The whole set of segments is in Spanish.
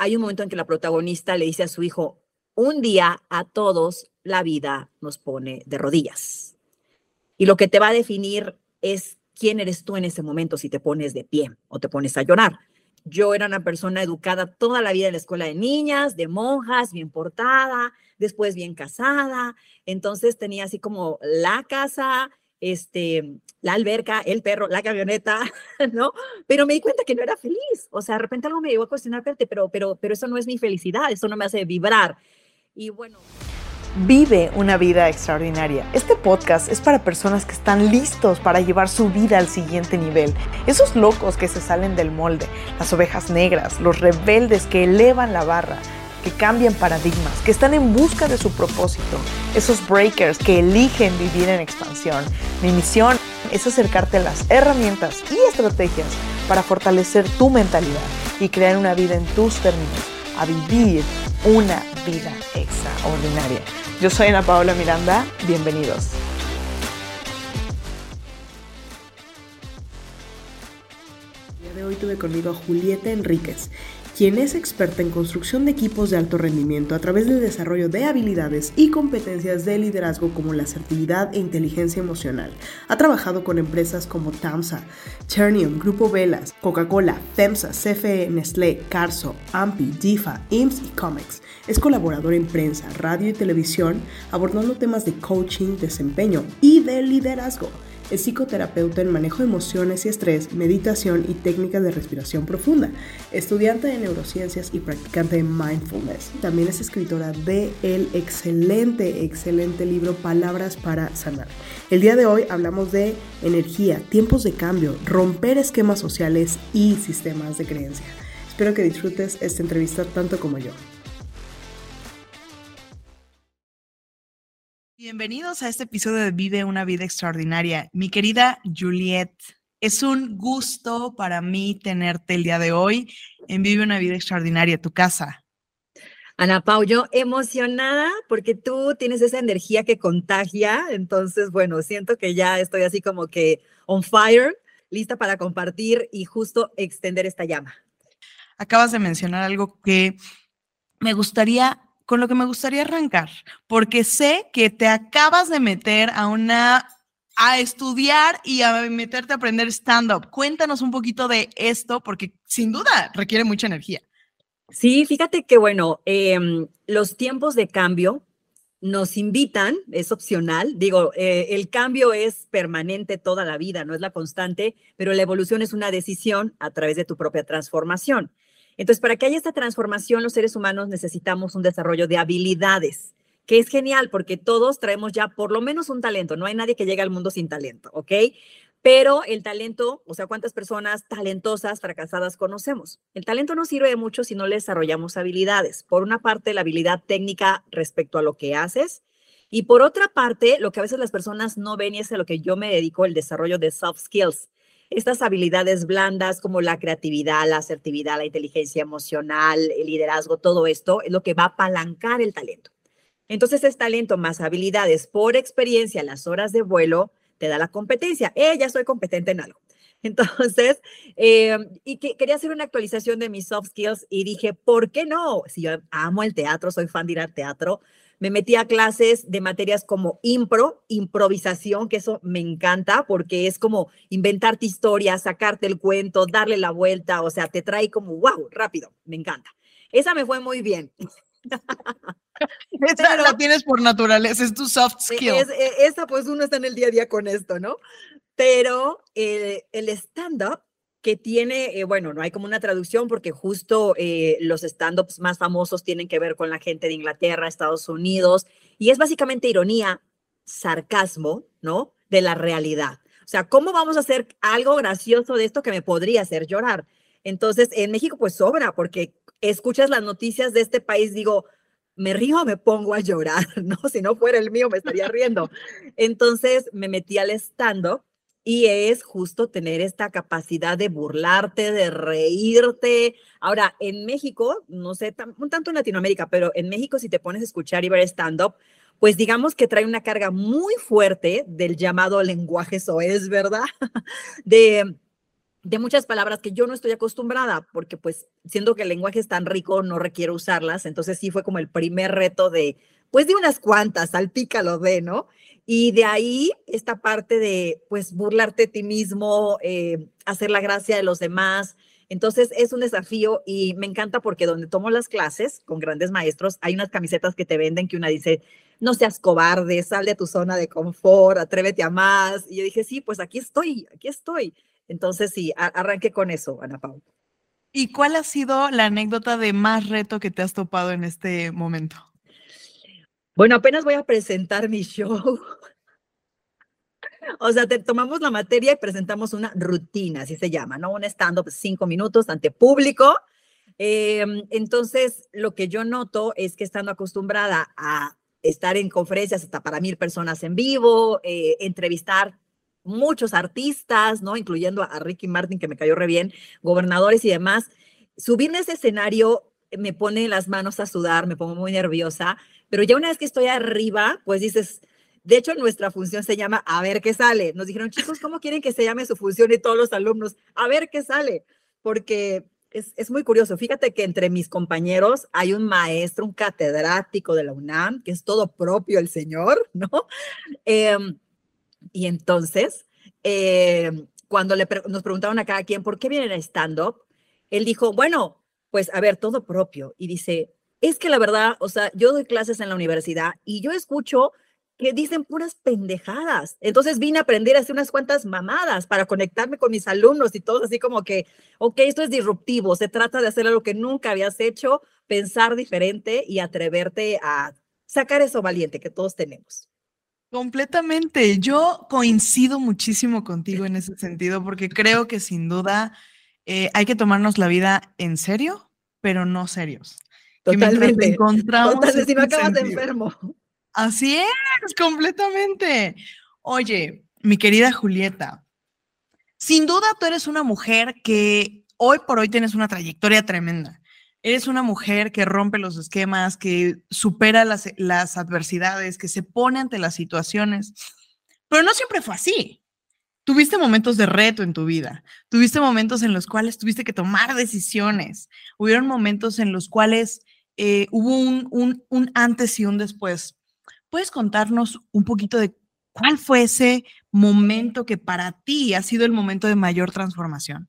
hay un momento en que la protagonista le dice a su hijo, un día a todos la vida nos pone de rodillas. Y lo que te va a definir es quién eres tú en ese momento si te pones de pie o te pones a llorar. Yo era una persona educada toda la vida en la escuela de niñas, de monjas, bien portada, después bien casada. Entonces tenía así como la casa, este, la alberca, el perro, la camioneta, ¿no? Pero me di cuenta que no era feliz. O sea, de repente algo me llevó a cuestionar, pero, pero, pero eso no es mi felicidad, eso no me hace vibrar. Y bueno. Vive una vida extraordinaria. Este podcast es para personas que están listos para llevar su vida al siguiente nivel. Esos locos que se salen del molde, las ovejas negras, los rebeldes que elevan la barra, que cambian paradigmas, que están en busca de su propósito. Esos breakers que eligen vivir en expansión. Mi misión es acercarte a las herramientas y estrategias para fortalecer tu mentalidad y crear una vida en tus términos, a vivir una vida extraordinaria. Yo soy Ana Paola Miranda, bienvenidos. El día de hoy tuve conmigo a Julieta Enríquez quien es experta en construcción de equipos de alto rendimiento a través del desarrollo de habilidades y competencias de liderazgo como la asertividad e inteligencia emocional. Ha trabajado con empresas como TAMSA, Chernium, Grupo Velas, Coca-Cola, FEMSA, CFE, Nestlé, Carso, AMPI, DIFA, IMSS y COMEX. Es colaborador en prensa, radio y televisión, abordando temas de coaching, desempeño y de liderazgo. Es psicoterapeuta en manejo de emociones y estrés, meditación y técnicas de respiración profunda. Estudiante de neurociencias y practicante de mindfulness. También es escritora de el excelente, excelente libro Palabras para Sanar. El día de hoy hablamos de energía, tiempos de cambio, romper esquemas sociales y sistemas de creencia. Espero que disfrutes esta entrevista tanto como yo. Bienvenidos a este episodio de Vive una vida extraordinaria. Mi querida Juliet, es un gusto para mí tenerte el día de hoy en Vive una vida extraordinaria, tu casa. Ana Pau, yo emocionada porque tú tienes esa energía que contagia, entonces, bueno, siento que ya estoy así como que on fire, lista para compartir y justo extender esta llama. Acabas de mencionar algo que me gustaría con lo que me gustaría arrancar, porque sé que te acabas de meter a una a estudiar y a meterte a aprender stand-up. Cuéntanos un poquito de esto, porque sin duda requiere mucha energía. Sí, fíjate que bueno, em, los tiempos de cambio nos invitan, es opcional, digo, eh, el cambio es permanente toda la vida, no es la constante, pero la evolución es una decisión a través de tu propia transformación. Entonces, para que haya esta transformación, los seres humanos necesitamos un desarrollo de habilidades, que es genial porque todos traemos ya por lo menos un talento. No hay nadie que llegue al mundo sin talento, ¿ok? Pero el talento, o sea, ¿cuántas personas talentosas, fracasadas conocemos? El talento no sirve de mucho si no le desarrollamos habilidades. Por una parte, la habilidad técnica respecto a lo que haces. Y por otra parte, lo que a veces las personas no ven y es a lo que yo me dedico, el desarrollo de soft skills estas habilidades blandas como la creatividad, la asertividad, la inteligencia emocional, el liderazgo, todo esto es lo que va a apalancar el talento. Entonces es talento más habilidades por experiencia, las horas de vuelo, te da la competencia. Eh, ya soy competente en algo. Entonces, eh, y que, quería hacer una actualización de mis soft skills y dije, ¿por qué no? Si yo amo el teatro, soy fan de ir al teatro, me metí a clases de materias como impro, improvisación, que eso me encanta porque es como inventarte historias, sacarte el cuento, darle la vuelta, o sea, te trae como, wow, rápido, me encanta. Esa me fue muy bien. Esa lo tienes por naturaleza, es tu soft e, skill. E, esa pues uno está en el día a día con esto, ¿no? Pero el, el stand-up que tiene, eh, bueno, no hay como una traducción porque justo eh, los stand-ups más famosos tienen que ver con la gente de Inglaterra, Estados Unidos, y es básicamente ironía, sarcasmo, ¿no? De la realidad. O sea, ¿cómo vamos a hacer algo gracioso de esto que me podría hacer llorar? Entonces, en México pues sobra, porque escuchas las noticias de este país, digo, me río o me pongo a llorar, ¿no? Si no fuera el mío, me estaría riendo. Entonces, me metí al stand-up y es justo tener esta capacidad de burlarte, de reírte. Ahora, en México, no sé, un tanto en Latinoamérica, pero en México si te pones a escuchar y ver stand-up, pues digamos que trae una carga muy fuerte del llamado lenguaje soez, ¿verdad? De de muchas palabras que yo no estoy acostumbrada, porque pues siendo que el lenguaje es tan rico, no requiero usarlas, entonces sí fue como el primer reto de, pues de unas cuantas, salpícalo de, ¿no? Y de ahí esta parte de, pues, burlarte de ti mismo, eh, hacer la gracia de los demás. Entonces es un desafío y me encanta porque donde tomo las clases con grandes maestros, hay unas camisetas que te venden que una dice, no seas cobarde, sal de tu zona de confort, atrévete a más. Y yo dije, sí, pues aquí estoy, aquí estoy. Entonces sí, arranqué con eso, Ana Paula. ¿Y cuál ha sido la anécdota de más reto que te has topado en este momento? Bueno, apenas voy a presentar mi show. O sea, te tomamos la materia y presentamos una rutina, así se llama, ¿no? Un stand-up cinco minutos ante público. Em, entonces, lo que yo noto es que estando acostumbrada a estar en conferencias hasta para mil personas en vivo, eh, entrevistar muchos artistas, ¿no? Incluyendo a Ricky Martin, que me cayó re bien, gobernadores y demás. Subir en ese escenario me pone las manos a sudar, me pongo muy nerviosa, pero ya una vez que estoy arriba, pues dices, de hecho, nuestra función se llama A ver qué sale. Nos dijeron, chicos, ¿cómo quieren que se llame su función y todos los alumnos? A ver qué sale. Porque es, es, muy curioso. Fíjate que entre mis compañeros hay un maestro, un catedrático de la UNAM, que es todo propio el señor, ¿no? Em, y entonces, em, cuando le nos preguntaron a cada quien por qué vienen a stand-up, él dijo, bueno, pues a ver, todo propio. Y dice, es que la verdad, o sea, yo doy clases en la universidad y yo escucho que dicen puras pendejadas. Entonces vine a aprender a hacer unas cuantas mamadas para conectarme con mis alumnos y todos así como que, ok, esto es disruptivo, se trata de hacer algo que nunca habías hecho, pensar diferente y atreverte a sacar eso valiente que todos tenemos. Completamente. Yo coincido muchísimo contigo en ese sentido porque creo que sin duda eh, hay que tomarnos la vida en serio, pero no serios. Totalmente. encontramos si no acabas de enfermo. Así es, completamente. Oye, mi querida Julieta, sin duda tú eres una mujer que hoy por hoy tienes una trayectoria tremenda. Eres una mujer que rompe los esquemas, que supera las, las adversidades, que se pone ante las situaciones. Pero no siempre fue así. Tuviste momentos de reto en tu vida, tuviste momentos en los cuales tuviste que tomar decisiones, hubieron momentos en los cuales eh, hubo un, un, un antes y un después. ¿Puedes contarnos un poquito de cuál fue ese momento que para ti ha sido el momento de mayor transformación?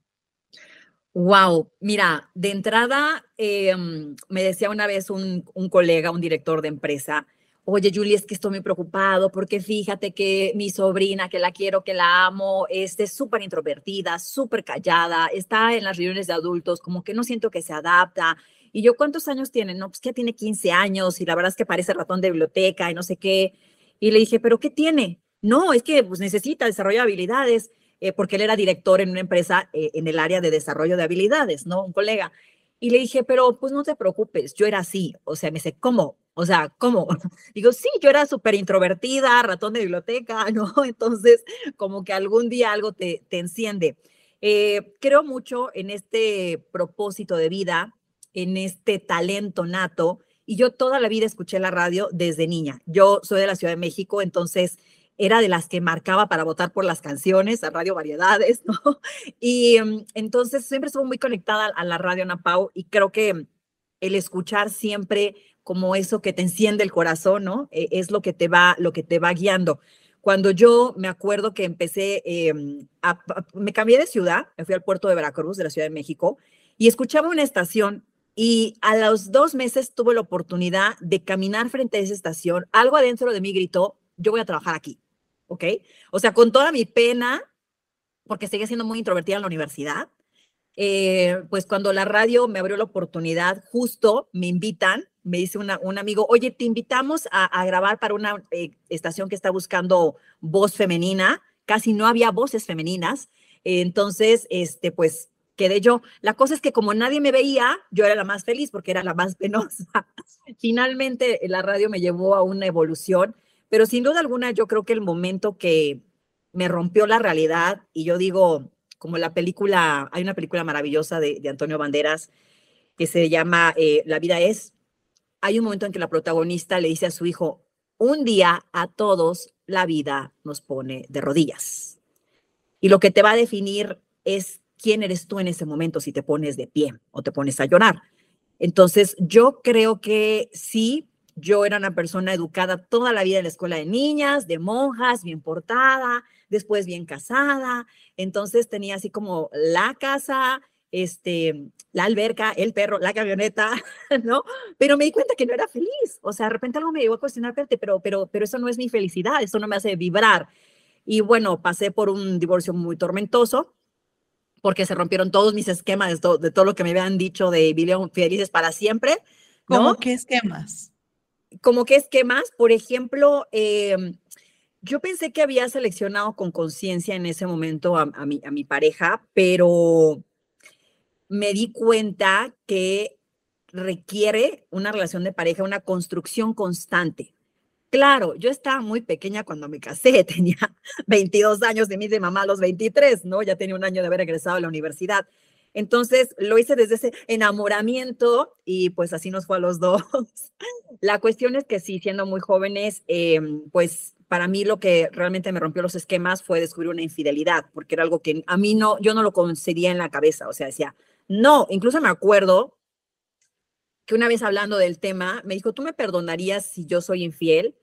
Wow, mira, de entrada em, me decía una vez un, un, colega, un director de empresa, oye Julie, es que estoy muy preocupado porque fíjate que mi sobrina, que la quiero, que la amo, es súper introvertida, súper callada, está en las reuniones de adultos, como que no siento que se adapta y yo, ¿cuántos años tiene? No, pues que tiene 15 años y la verdad es que parece ratón de biblioteca y no sé qué. Y le dije, ¿pero qué tiene? No, es que pues, necesita desarrollo habilidades, eh, porque él era director en una empresa eh, en el área de desarrollo de habilidades, ¿no? Un colega. Y le dije, pero pues no te preocupes, yo era así. O sea, me dice, ¿cómo? O sea, ¿cómo? Digo, sí, yo era súper introvertida, ratón de biblioteca, ¿no? Entonces, como que algún día algo te, te enciende. Eh, creo mucho en este propósito de vida en este talento nato. Y yo toda la vida escuché la radio desde niña. Yo soy de la Ciudad de México, entonces era de las que marcaba para votar por las canciones, a Radio Variedades, ¿no? Y mm, entonces siempre estuve muy conectada a la radio Napau y creo que el escuchar siempre como eso que te enciende el corazón, ¿no? E, es lo que te va, lo que te va guiando. Cuando yo me acuerdo que empecé, em, me cambié de ciudad, me fui al puerto de Veracruz, de la Ciudad de México, y escuchaba una estación y a los dos meses tuve la oportunidad de caminar frente a esa estación. Algo adentro de mí gritó, yo voy a trabajar aquí, ¿ok? O sea, con toda mi pena, porque seguía siendo muy introvertida en la universidad, eh, pues cuando la radio me abrió la oportunidad, justo me invitan, me dice una, un amigo, oye, te invitamos a, grabar para una eh, estación que está buscando voz femenina. Casi no había voces femeninas. entonces, este, pues quedé yo. La cosa es que como nadie me veía, yo era la más feliz porque era la más penosa. Finalmente la radio me llevó a una evolución, pero sin duda alguna yo creo que el momento que me rompió la realidad y yo digo, como la película, hay una película maravillosa de, Antonio Banderas que se llama eh, La vida es, hay un momento en que la protagonista le dice a su hijo, un día a todos la vida nos pone de rodillas. Y lo que te va a definir es quién eres tú en ese momento si te pones de pie o te pones a llorar. Entonces, yo creo que sí, yo era una persona educada toda la vida en la escuela de niñas, de monjas, bien portada, después bien casada. Entonces tenía así como la casa, este, la alberca, el perro, la camioneta, ¿no? Pero me di cuenta que no era feliz. O sea, de repente algo me llevó a cuestionar, pero, pero, pero eso no es mi felicidad, eso no me hace vibrar. Y bueno, pasé por un divorcio muy tormentoso porque se rompieron todos mis esquemas de todo, de todo lo que me habían dicho de vivían felices para siempre. ¿no? ¿Cómo qué esquemas? Como qué esquemas, por ejemplo, em, yo pensé que había seleccionado con conciencia en ese momento a, mi, a mi pareja, pero me di cuenta que requiere una relación de pareja, una construcción constante. Claro, yo estaba muy pequeña cuando me casé, tenía 22 años de mí de mamá a los 23, ¿no? Ya tenía un año de haber egresado a la universidad. Entonces lo hice desde ese enamoramiento y pues así nos fue a los dos. La cuestión es que sí, siendo muy jóvenes, em, pues para mí lo que realmente me rompió los esquemas fue descubrir una infidelidad, porque era algo que a mí no, yo no lo concedía en la cabeza, o sea, decía, no, incluso me acuerdo que una vez hablando del tema, me dijo, ¿tú me perdonarías si yo soy infiel?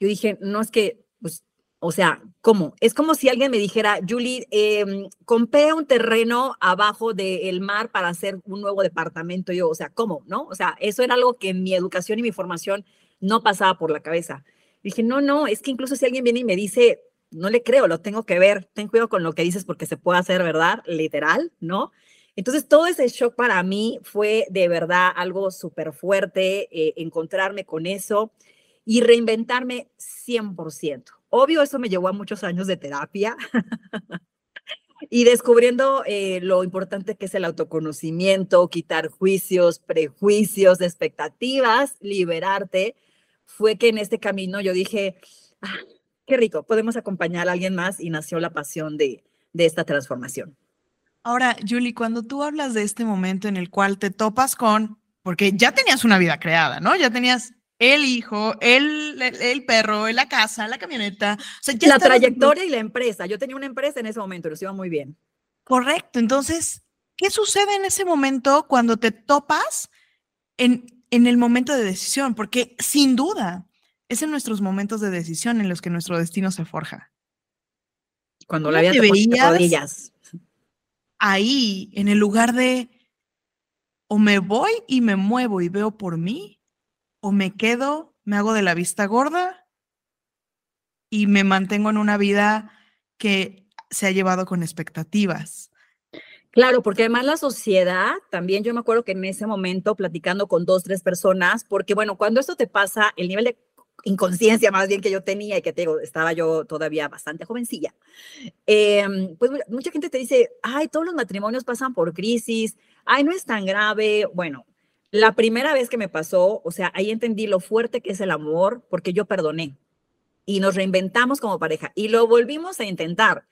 Yo dije, no es que, pues, o sea, ¿cómo? Es como si alguien me dijera, Julie, eh, compré un terreno abajo del mar para hacer un nuevo departamento. Yo, o sea, ¿cómo? ¿No? O sea, eso era algo que en mi educación y mi formación no pasaba por la cabeza. Dije, no, no, es que incluso si alguien viene y me dice, no le creo, lo tengo que ver, ten cuidado con lo que dices porque se puede hacer, ¿verdad? Literal, ¿no? Entonces, todo ese shock para mí fue de verdad algo súper fuerte, eh, encontrarme con eso y reinventarme 100%. Obvio, eso me llevó a muchos años de terapia y descubriendo eh, lo importante que es el autoconocimiento, quitar juicios, prejuicios, expectativas, liberarte fue que en este camino yo dije, ah, qué rico, podemos acompañar a alguien más y nació la pasión de, de esta transformación. Ahora, Julie, cuando tú hablas de este momento en el cual te topas con, porque ya tenías una vida creada, ¿no? Ya tenías el hijo, el, el, perro, la casa, la camioneta. la trayectoria y la empresa. Yo tenía una empresa en ese momento, lo iba muy bien. Correcto. Entonces, ¿qué sucede en ese momento cuando te topas en, en el momento de decisión, porque sin duda es en nuestros momentos de decisión en los que nuestro destino se forja. Cuando la vida te rodillas. Ahí, en el lugar de o me voy y me muevo y veo por mí, o me quedo, me hago de la vista gorda y me mantengo en una vida que se ha llevado con expectativas. Claro, porque además la sociedad, también yo me acuerdo que en ese momento platicando con dos, tres personas, porque bueno, cuando esto te pasa, el nivel de inconsciencia más bien que yo tenía y que te digo, estaba yo todavía bastante jovencilla, em, pues mucha gente te dice, ay, todos los matrimonios pasan por crisis, ay, no es tan grave. Bueno, la primera vez que me pasó, o sea, ahí entendí lo fuerte que es el amor, porque yo perdoné y nos reinventamos como pareja y lo volvimos a intentar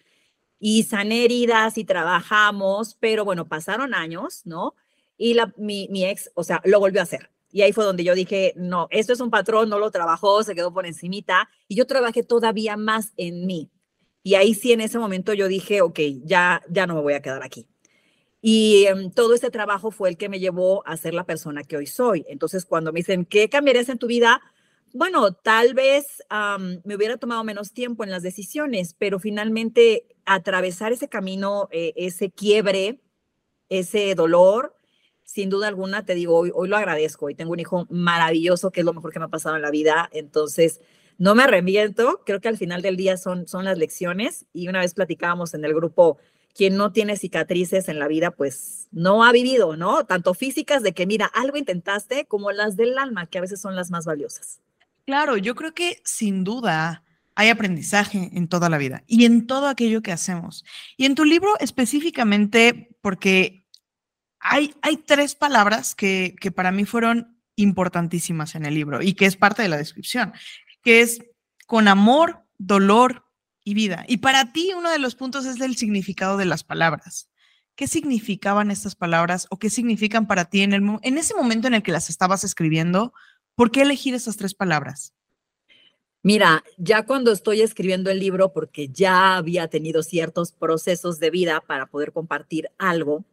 y sané heridas y trabajamos, pero bueno, pasaron años, ¿no? Y la, mi, ex, o sea, lo volvió a hacer. Y ahí fue donde yo dije, no, esto es un patrón, no lo trabajó, se quedó por encimita. Y yo trabajé todavía más en mí. Y ahí sí, en ese momento yo dije, ok, ya, ya no me voy a quedar aquí. Y em, todo este trabajo fue el que me llevó a ser la persona que hoy soy. Entonces, cuando me dicen, ¿qué cambiarías en tu vida? bueno, tal vez me hubiera tomado menos tiempo en las decisiones, pero finalmente atravesar ese camino, eh, ese quiebre, ese dolor, sin duda alguna, te digo, hoy, hoy lo agradezco y tengo un hijo maravilloso que es lo mejor que me ha pasado en la vida. Entonces, no me arrepiento, creo que al final del día son, son las lecciones y una vez platicábamos en el grupo, quien no tiene cicatrices en la vida, pues no ha vivido, ¿no? Tanto físicas de que, mira, algo intentaste, como las del alma, que a veces son las más valiosas. Claro, yo creo que sin duda hay aprendizaje en toda la vida y en todo aquello que hacemos. Y en tu libro específicamente, porque hay, hay tres palabras que, que para mí fueron importantísimas en el libro y que es parte de la descripción, que es con amor, dolor y vida. Y para ti uno de los puntos es el significado de las palabras. ¿Qué significaban estas palabras o qué significan para ti en, ese momento en el que las estabas escribiendo? ¿Por qué elegir esas tres palabras? Mira, ya cuando estoy escribiendo el libro, porque ya había tenido ciertos procesos de vida para poder compartir algo,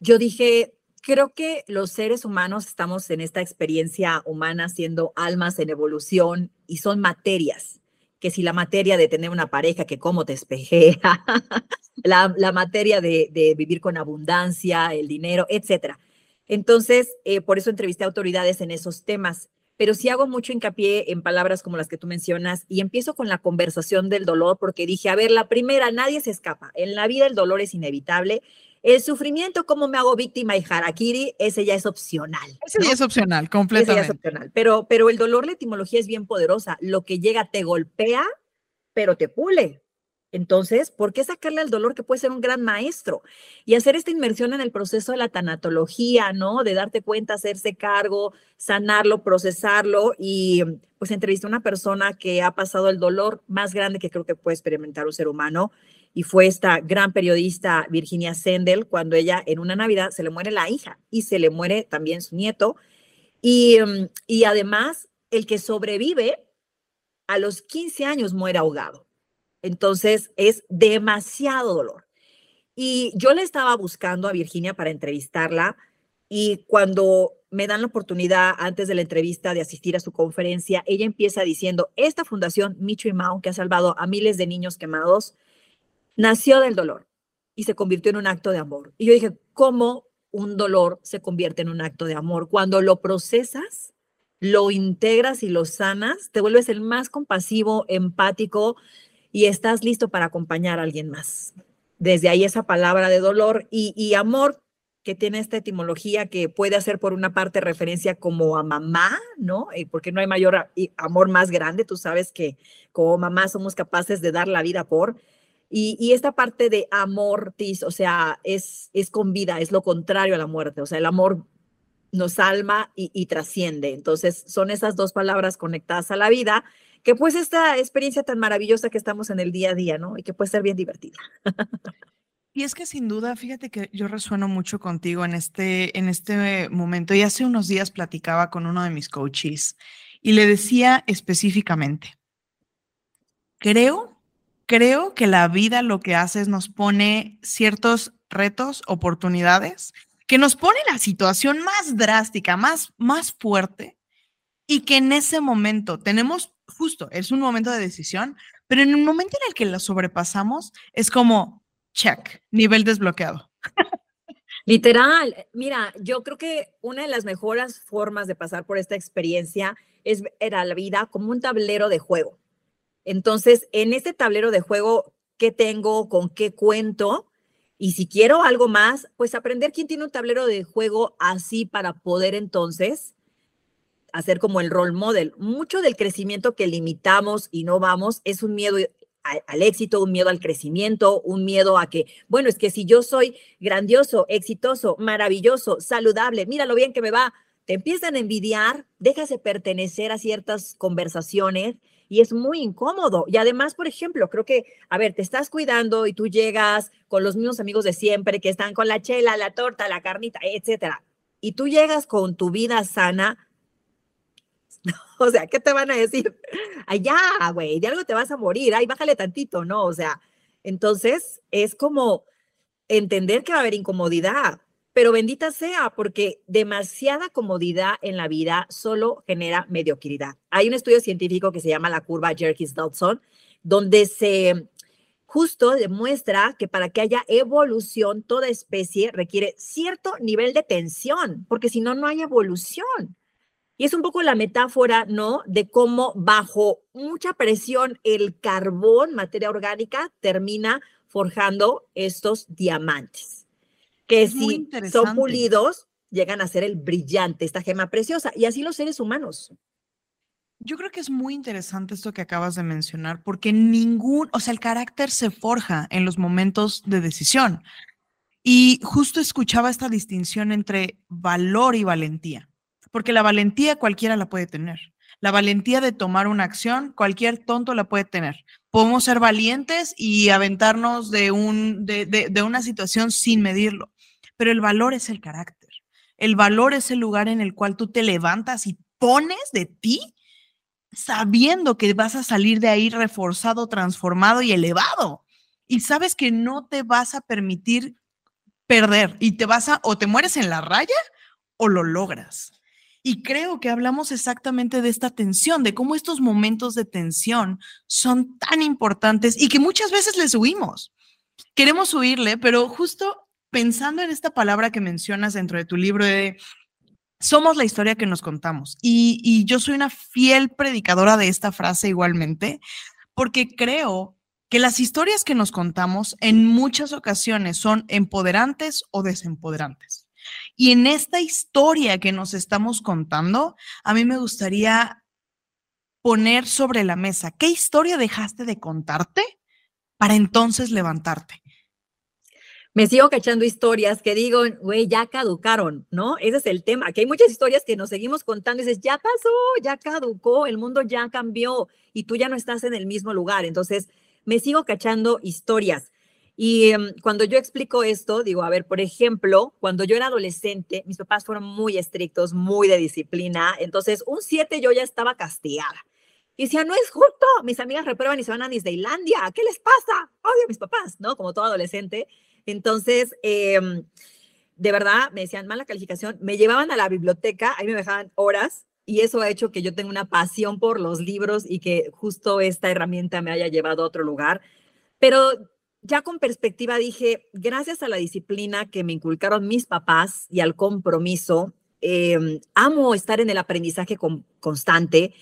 yo dije, creo que los seres humanos estamos en esta experiencia humana siendo almas en evolución y son materias, que si la materia de tener una pareja que cómo te espejea, la, la, materia de, de, vivir con abundancia, el dinero, etcétera. Entonces, eh, por eso entrevisté a autoridades en esos temas pero sí hago mucho hincapié en palabras como las que tú mencionas y empiezo con la conversación del dolor porque dije, a ver, la primera, nadie se escapa. En la vida el dolor es inevitable. El sufrimiento, cómo me hago víctima y harakiri, ese ya es opcional. Ese ya es opcional, completamente. Ese ya es opcional. Pero, pero el dolor, la etimología es bien poderosa. Lo que llega te golpea, pero te pule. Entonces, ¿por qué sacarle al dolor que puede ser un gran maestro? Y hacer esta inmersión en el proceso de la tanatología, ¿no? De darte cuenta, hacerse cargo, sanarlo, procesarlo. Y pues entrevisté a una persona que ha pasado el dolor más grande que creo que puede experimentar un ser humano. Y fue esta gran periodista Virginia Sendel, cuando ella en una Navidad se le muere la hija y se le muere también su nieto. Y, y además, el que sobrevive a los 15 años muere ahogado. Entonces es demasiado dolor. Y yo le estaba buscando a Virginia para entrevistarla y cuando me dan la oportunidad antes de la entrevista de asistir a su conferencia, ella empieza diciendo, esta fundación Micho y Mao, que ha salvado a miles de niños quemados, nació del dolor y se convirtió en un acto de amor. Y yo dije, ¿cómo un dolor se convierte en un acto de amor? Cuando lo procesas, lo integras y lo sanas, te vuelves el más compasivo, empático, y estás listo para acompañar a alguien más. Desde ahí esa palabra de dolor y, amor que tiene esta etimología que puede hacer por una parte referencia como a mamá, ¿no? Eh, porque no hay mayor amor más grande, tú sabes que como mamá somos capaces de dar la vida por. Y, esta parte de amor, o sea, es, es con vida, es lo contrario a la muerte, o sea, el amor nos alma y, y trasciende. Entonces, son esas dos palabras conectadas a la vida que pues esta experiencia tan maravillosa que estamos en el día a día, ¿no? Y que puede ser bien divertida. Y es que sin duda, fíjate que yo resueno mucho contigo en este, en este momento. Y hace unos días platicaba con uno de mis coaches y le decía específicamente, creo, creo que la vida lo que hace es nos pone ciertos retos, oportunidades, que nos pone la situación más drástica, más, más fuerte, y que en ese momento tenemos justo, es un momento de decisión, pero en el momento en el que lo sobrepasamos, es como, check, nivel desbloqueado. Literal, mira, yo creo que una de las mejores formas de pasar por esta experiencia es ver a la vida como un tablero de juego. Entonces, en este tablero de juego, ¿qué tengo? ¿Con qué cuento? Y si quiero algo más, pues aprender quién tiene un tablero de juego así para poder entonces hacer como el role model. Mucho del crecimiento que limitamos y no vamos es un miedo al éxito, un miedo al crecimiento, un miedo a que, bueno, es que si yo soy grandioso, exitoso, maravilloso, saludable, mira lo bien que me va, te empiezan a envidiar, dejas de pertenecer a ciertas conversaciones y es muy incómodo. Y además, por ejemplo, creo que, a ver, te estás cuidando y tú llegas con los mismos amigos de siempre que están con la chela, la torta, la carnita, etcétera. Y tú llegas con tu vida sana, O sea, ¿qué te van a decir? Allá, güey, de algo te vas a morir, ay, bájale tantito, ¿no? O sea, entonces es como entender que va a haber incomodidad, pero bendita sea, porque demasiada comodidad en la vida solo genera mediocridad. Hay un estudio científico que se llama la curva Jerkes-Dodson, donde se justo demuestra que para que haya evolución, toda especie requiere cierto nivel de tensión, porque si no, no hay evolución. Y es un poco la metáfora, ¿no? De cómo bajo mucha presión el carbón, materia orgánica, termina forjando estos diamantes, que si son pulidos, llegan a ser el brillante, esta gema preciosa. Y así los seres humanos. Yo creo que es muy interesante esto que acabas de mencionar, porque ningún, o sea, el carácter se forja en los momentos de decisión. Y justo escuchaba esta distinción entre valor y valentía porque la valentía cualquiera la puede tener. La valentía de tomar una acción, cualquier tonto la puede tener. Podemos ser valientes y aventarnos de, un, de, de, una situación sin medirlo, pero el valor es el carácter. El valor es el lugar en el cual tú te levantas y pones de ti sabiendo que vas a salir de ahí reforzado, transformado y elevado. Y sabes que no te vas a permitir perder y te vas a o te mueres en la raya o lo logras. Y creo que hablamos exactamente de esta tensión, de cómo estos momentos de tensión son tan importantes y que muchas veces les huimos. Queremos huirle, pero justo pensando en esta palabra que mencionas dentro de tu libro de somos la historia que nos contamos. Y, y yo soy una fiel predicadora de esta frase igualmente, porque creo que las historias que nos contamos en muchas ocasiones son empoderantes o desempoderantes. Y en esta historia que nos estamos contando, a mí me gustaría poner sobre la mesa, ¿qué historia dejaste de contarte para entonces levantarte? Me sigo cachando historias que digo, güey, ya caducaron, ¿no? Ese es el tema, que hay muchas historias que nos seguimos contando y dices, ya pasó, ya caducó, el mundo ya cambió y tú ya no estás en el mismo lugar. Entonces, me sigo cachando historias. Y em, cuando yo explico esto, digo, a ver, por ejemplo, cuando yo era adolescente, mis papás fueron muy estrictos, muy de disciplina, entonces un 7 yo ya estaba castigada. Y decía, no es justo, mis amigas reprueban y se van a Disneylandia, ¿qué les pasa? Odio a mis papás, ¿no? Como todo adolescente. Entonces, em, de verdad, me decían mala calificación, me llevaban a la biblioteca, ahí me dejaban horas y eso ha hecho que yo tenga una pasión por los libros y que justo esta herramienta me haya llevado a otro lugar. Pero ya con perspectiva dije, gracias a la disciplina que me inculcaron mis papás y al compromiso, em, amo estar en el aprendizaje constante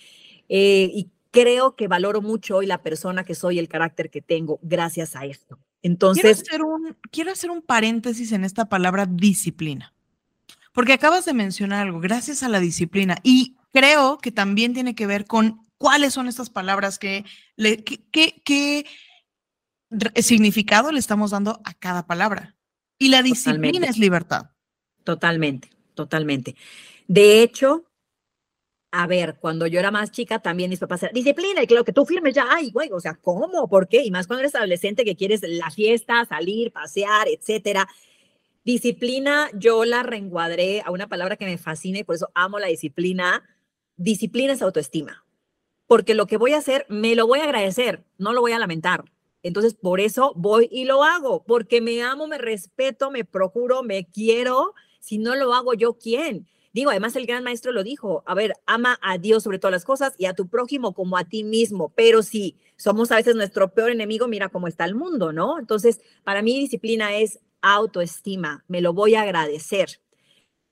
eh, y creo que valoro mucho hoy la persona que soy, el carácter que tengo, gracias a esto. Entonces. Quiero hacer un, quiero hacer un paréntesis en esta palabra disciplina, porque acabas de mencionar algo, gracias a la disciplina, y creo que también tiene que ver con cuáles son estas palabras que, le, qué significado le estamos dando a cada palabra. Y la disciplina es libertad. Totalmente, totalmente. De hecho, a ver, cuando yo era más chica, también mis papás eran, disciplina, y claro que tú firmes ya, ay, güey, o sea, ¿cómo? ¿Por qué? Y más cuando eres adolescente que quieres la fiesta, salir, pasear, etcétera. Disciplina, yo la reencuadré a una palabra que me fascina y por eso amo la disciplina. Disciplina es autoestima, porque lo que voy a hacer, me lo voy a agradecer, no lo voy a lamentar. Entonces, por eso voy y lo hago, porque me amo, me respeto, me procuro, me quiero. Si no lo hago yo, ¿quién? Digo, además el gran maestro lo dijo, a ver, ama a Dios sobre todas las cosas y a tu prójimo como a ti mismo, pero si somos a veces nuestro peor enemigo, mira cómo está el mundo, ¿no? Entonces, para mí disciplina es autoestima, me lo voy a agradecer.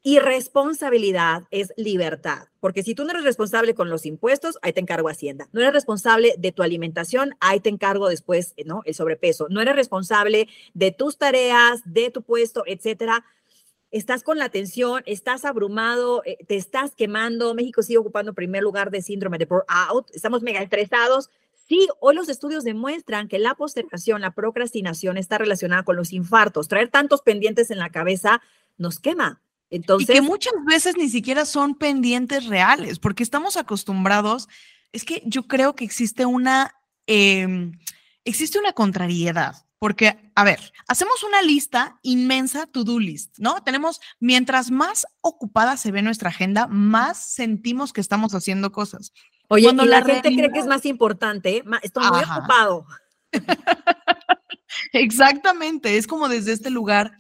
Y responsabilidad es libertad, porque si tú no eres responsable con los impuestos, ahí te encargo Hacienda. No eres responsable de tu alimentación, ahí te encargo después, ¿no? El sobrepeso. No eres responsable de tus tareas, de tu puesto, etcétera estás con la tensión, estás abrumado, eh, te estás quemando. México sigue ocupando primer lugar de síndrome de burnout. Estamos mega estresados. Sí, hoy los estudios demuestran que la postergación, la procrastinación está relacionada con los infartos. Traer tantos pendientes en la cabeza nos quema. Entonces, y que muchas veces ni siquiera son pendientes reales, porque estamos acostumbrados. Es que yo creo que existe una, em, existe una contrariedad porque, a ver, hacemos una lista inmensa to-do list, ¿no? Tenemos, mientras más ocupada se ve nuestra agenda, más sentimos que estamos haciendo cosas. Oye, Cuando la, gente cree que es más importante, estoy muy ocupado. Exactamente, es como desde este lugar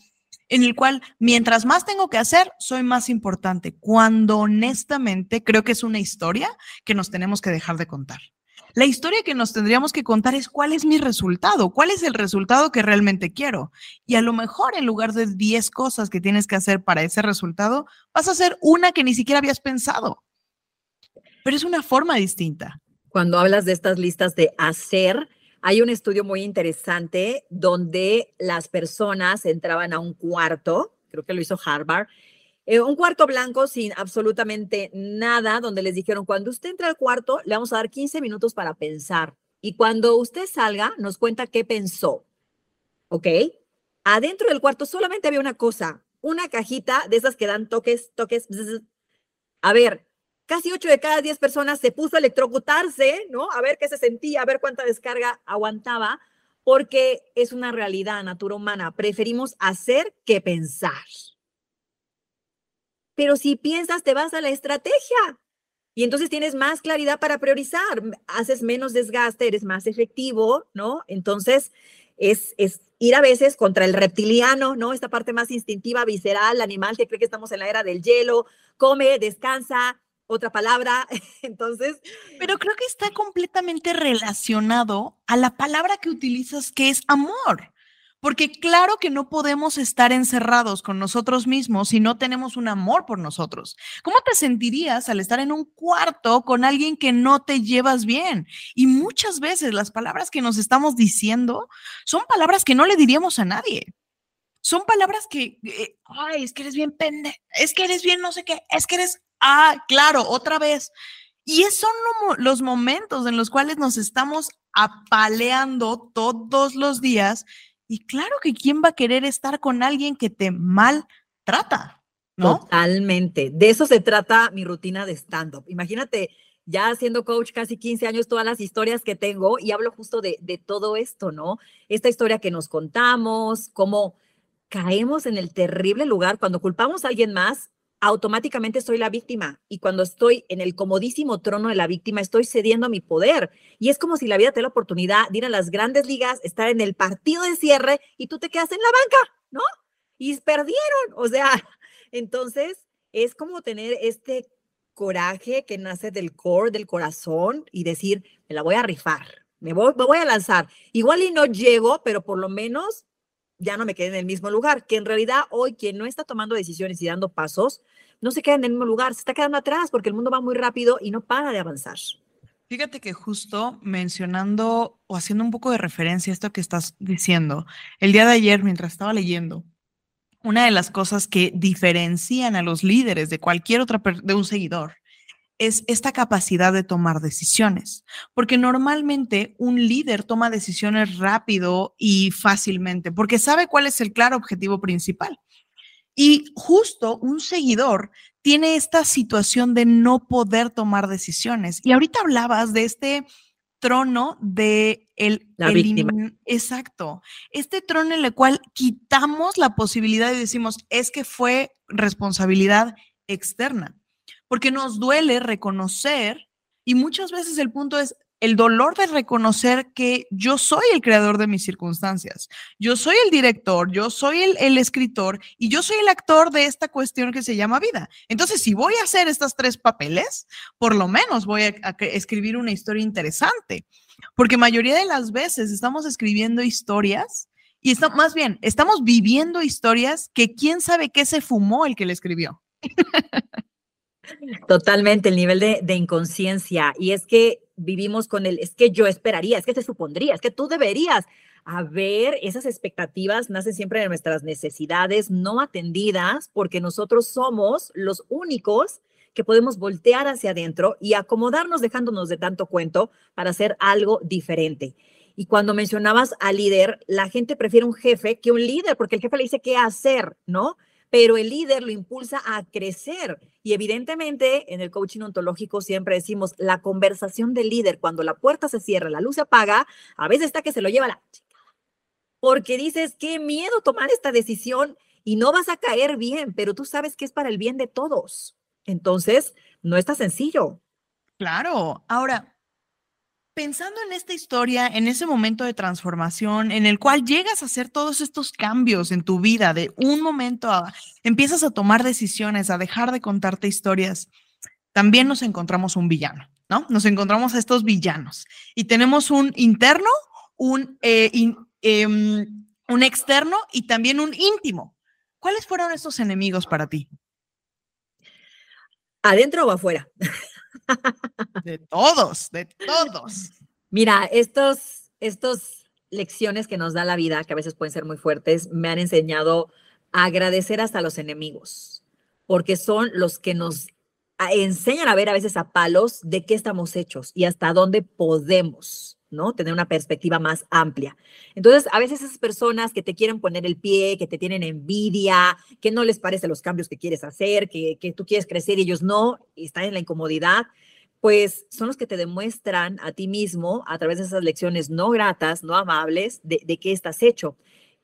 en el cual mientras más tengo que hacer, soy más importante, cuando honestamente creo que es una historia que nos tenemos que dejar de contar. La historia que nos tendríamos que contar es cuál es mi resultado, cuál es el resultado que realmente quiero. Y a lo mejor en lugar de 10 cosas que tienes que hacer para ese resultado, vas a hacer una que ni siquiera habías pensado. Pero es una forma distinta. Cuando hablas de estas listas de hacer, hay un estudio muy interesante donde las personas entraban a un cuarto, creo que lo hizo Harvard, eh, un cuarto blanco sin absolutamente nada, donde les dijeron, cuando usted entra al cuarto, le vamos a dar 15 minutos para pensar. Y cuando usted salga, nos cuenta qué pensó. ¿Ok? Adentro del cuarto solamente había una cosa, una cajita de esas que dan toques, toques. A ver, casi 8 de cada 10 personas se puso a electrocutarse, ¿no? A ver qué se sentía, a ver cuánta descarga aguantaba, porque es una realidad, natura humana. Preferimos hacer que pensar. Pero si piensas, te vas a la estrategia. Y entonces tienes más claridad para priorizar, haces menos desgaste, eres más efectivo, ¿no? Entonces es, es ir a veces contra el reptiliano, ¿no? Esta parte más instintiva, visceral, animal que cree que estamos en la era del hielo, come, descansa, otra palabra. Entonces. Pero creo que está completamente relacionado a la palabra que utilizas, que es amor. Porque claro que no podemos estar encerrados con nosotros mismos si no tenemos un amor por nosotros. ¿Cómo te sentirías al estar en un cuarto con alguien que no te llevas bien? Y muchas veces las palabras que nos estamos diciendo son palabras que no le diríamos a nadie. Son palabras que, eh, ay, es que eres bien pende, es que eres bien no sé qué, es que eres, ah, claro, otra vez. Y esos son los momentos en los cuales nos estamos apaleando todos los días y claro que quién va a querer estar con alguien que te maltrata, ¿no? Totalmente. De eso se trata mi rutina de stand-up. Imagínate, ya siendo coach casi 15 años, todas las historias que tengo y hablo justo de, de todo esto, ¿no? Esta historia que nos contamos, cómo caemos en el terrible lugar cuando culpamos a alguien más automáticamente soy la víctima y cuando estoy en el comodísimo trono de la víctima estoy cediendo a mi poder y es como si la vida te da la oportunidad de ir a las grandes ligas, estar en el partido de cierre y tú te quedas en la banca, ¿no? Y perdieron, o sea, entonces es como tener este coraje que nace del core, del corazón y decir, me la voy a rifar, me voy, me voy a lanzar. Igual y no llego, pero por lo menos ya no me quedé en el mismo lugar, que en realidad hoy quien no está tomando decisiones y dando pasos, no se queda en el lugar, se está quedando atrás porque el mundo va muy rápido y no para de avanzar. Fíjate que justo mencionando o haciendo un poco de referencia a esto que estás diciendo, el día de ayer mientras estaba leyendo, una de las cosas que diferencian a los líderes de cualquier otra de un seguidor es esta capacidad de tomar decisiones, porque normalmente un líder toma decisiones rápido y fácilmente, porque sabe cuál es el claro objetivo principal. Y justo un seguidor tiene esta situación de no poder tomar decisiones. Y ahorita hablabas de este trono de el, la víctima. Exacto. Este trono en el cual quitamos la posibilidad y decimos, es que fue responsabilidad externa porque nos duele reconocer y muchas veces el punto es el dolor de reconocer que yo soy el creador de mis circunstancias, yo soy el director, yo soy el, escritor y yo soy el actor de esta cuestión que se llama vida. Entonces, si voy a hacer estos tres papeles, por lo menos voy a, a escribir una historia interesante, porque mayoría de las veces estamos escribiendo historias y está, más bien, estamos viviendo historias que quién sabe qué se fumó el que le escribió. Totalmente, el nivel de, de, inconsciencia. Y es que vivimos con el, es que yo esperaría, es que se supondría, es que tú deberías. A ver, esas expectativas nacen siempre de nuestras necesidades no atendidas porque nosotros somos los únicos que podemos voltear hacia adentro y acomodarnos dejándonos de tanto cuento para hacer algo diferente. Y cuando mencionabas al líder, la gente prefiere un jefe que un líder porque el jefe le dice qué hacer, ¿no? Pero el líder lo impulsa a crecer. Y evidentemente en el coaching ontológico siempre decimos, la conversación del líder, cuando la puerta se cierra, la luz se apaga, a veces está que se lo lleva la Porque dices, qué miedo tomar esta decisión y no vas a caer bien, pero tú sabes que es para el bien de todos. Entonces, no está sencillo. Claro. Ahora, Pensando en esta historia, en ese momento de transformación en el cual llegas a hacer todos estos cambios en tu vida, de un momento a empiezas a tomar decisiones, a dejar de contarte historias, también nos encontramos un villano, ¿no? Nos encontramos a estos villanos y tenemos un interno, un, eh, em, un externo y también un íntimo. ¿Cuáles fueron estos enemigos para ti? ¿Adentro o afuera? De todos, de todos. Mira, estos, estos lecciones que nos da la vida, que a veces pueden ser muy fuertes, me han enseñado a agradecer hasta los enemigos, porque son los que nos enseñan a ver a veces a palos de qué estamos hechos y hasta dónde podemos. ¿No? Tener una perspectiva más amplia. Entonces, a veces esas personas que te quieren poner el pie, que te tienen envidia, que no les parece los cambios que quieres hacer, que, que tú quieres crecer y ellos no, están en la incomodidad, pues son los que te demuestran a ti mismo, a través de esas lecciones no gratas, no amables, de, de qué estás hecho.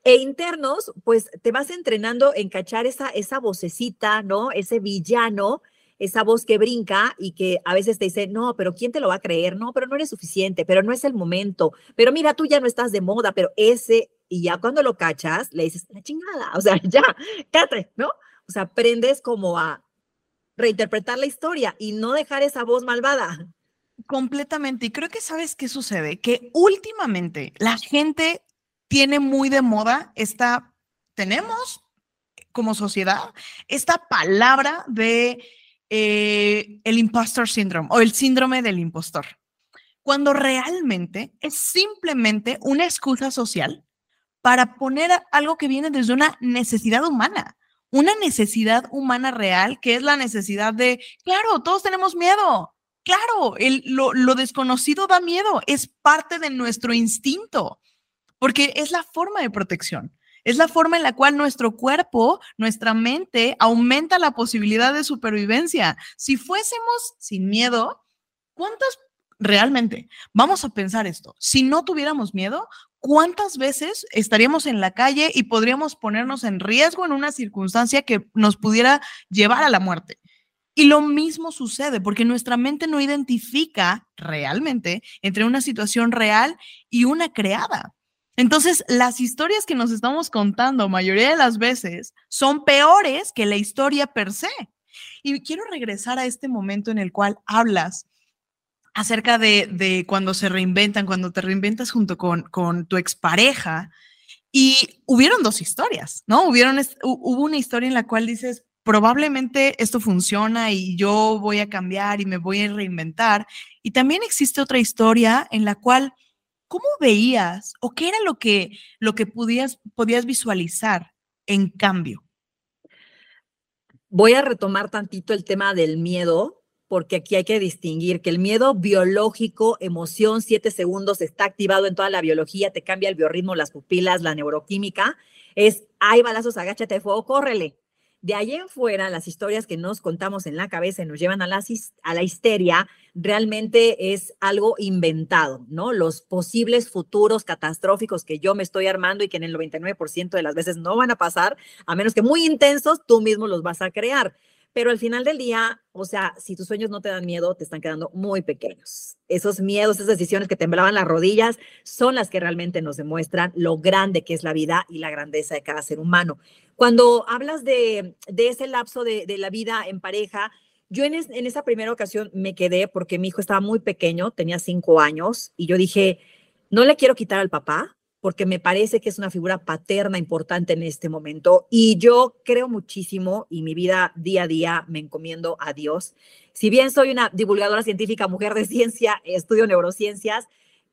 E internos, pues te vas entrenando en cachar esa, esa vocecita, ¿no? Ese villano esa voz que brinca y que a veces te dice, no, pero ¿quién te lo va a creer? No, pero no eres suficiente, pero no es el momento, pero mira, tú ya no estás de moda, pero ese, y ya cuando lo cachas, le dices, la chingada, o sea, ya, cállate, ¿no? O sea, aprendes como a reinterpretar la historia y no dejar esa voz malvada. Completamente. Y creo que sabes qué sucede, que últimamente la gente tiene muy de moda esta, tenemos como sociedad esta palabra de eh, el impostor syndrome o el síndrome del impostor, cuando realmente es simplemente una excusa social para poner algo que viene desde una necesidad humana, una necesidad humana real, que es la necesidad de, claro, todos tenemos miedo, claro, el, lo, lo desconocido da miedo, es parte de nuestro instinto, porque es la forma de protección. Es la forma en la cual nuestro cuerpo, nuestra mente aumenta la posibilidad de supervivencia. Si fuésemos sin miedo, ¿cuántas realmente? Vamos a pensar esto. Si no tuviéramos miedo, ¿cuántas veces estaríamos en la calle y podríamos ponernos en riesgo en una circunstancia que nos pudiera llevar a la muerte? Y lo mismo sucede porque nuestra mente no identifica realmente entre una situación real y una creada. Entonces, las historias que nos estamos contando, mayoría de las veces, son peores que la historia per se. Y quiero regresar a este momento en el cual hablas acerca de, cuando se reinventan, cuando te reinventas junto con, con tu expareja. Y hubieron dos historias, ¿no? Hubieron, hubo una historia en la cual dices, probablemente esto funciona y yo voy a cambiar y me voy a reinventar. Y también existe otra historia en la cual ¿cómo veías o qué era lo que, lo que podías, podías visualizar en cambio? Voy a retomar tantito el tema del miedo, porque aquí hay que distinguir que el miedo biológico, emoción, siete segundos, está activado en toda la biología, te cambia el biorritmo, las pupilas, la neuroquímica, es, hay balazos, agáchate, fuego, córrele. De ahí en fuera, las historias que nos contamos en la cabeza y nos llevan a la, a la histeria, realmente es algo inventado, ¿no? Los posibles futuros catastróficos que yo me estoy armando y que en el 99% de las veces no van a pasar, a menos que muy intensos, tú mismo los vas a crear. Pero al final del día, o sea, si tus sueños no te dan miedo, te están quedando muy pequeños. Esos miedos, esas decisiones que temblaban las rodillas, son las que realmente nos demuestran lo grande que es la vida y la grandeza de cada ser humano. Cuando hablas de, ese lapso de, la vida en pareja, yo en, en esa primera ocasión me quedé porque mi hijo estaba muy pequeño, tenía cinco años, y yo dije, no le quiero quitar al papá, porque me parece que es una figura paterna importante en este momento y yo creo muchísimo y mi vida día a día me encomiendo a Dios. Si bien soy una divulgadora científica, mujer de ciencia, estudio neurociencias,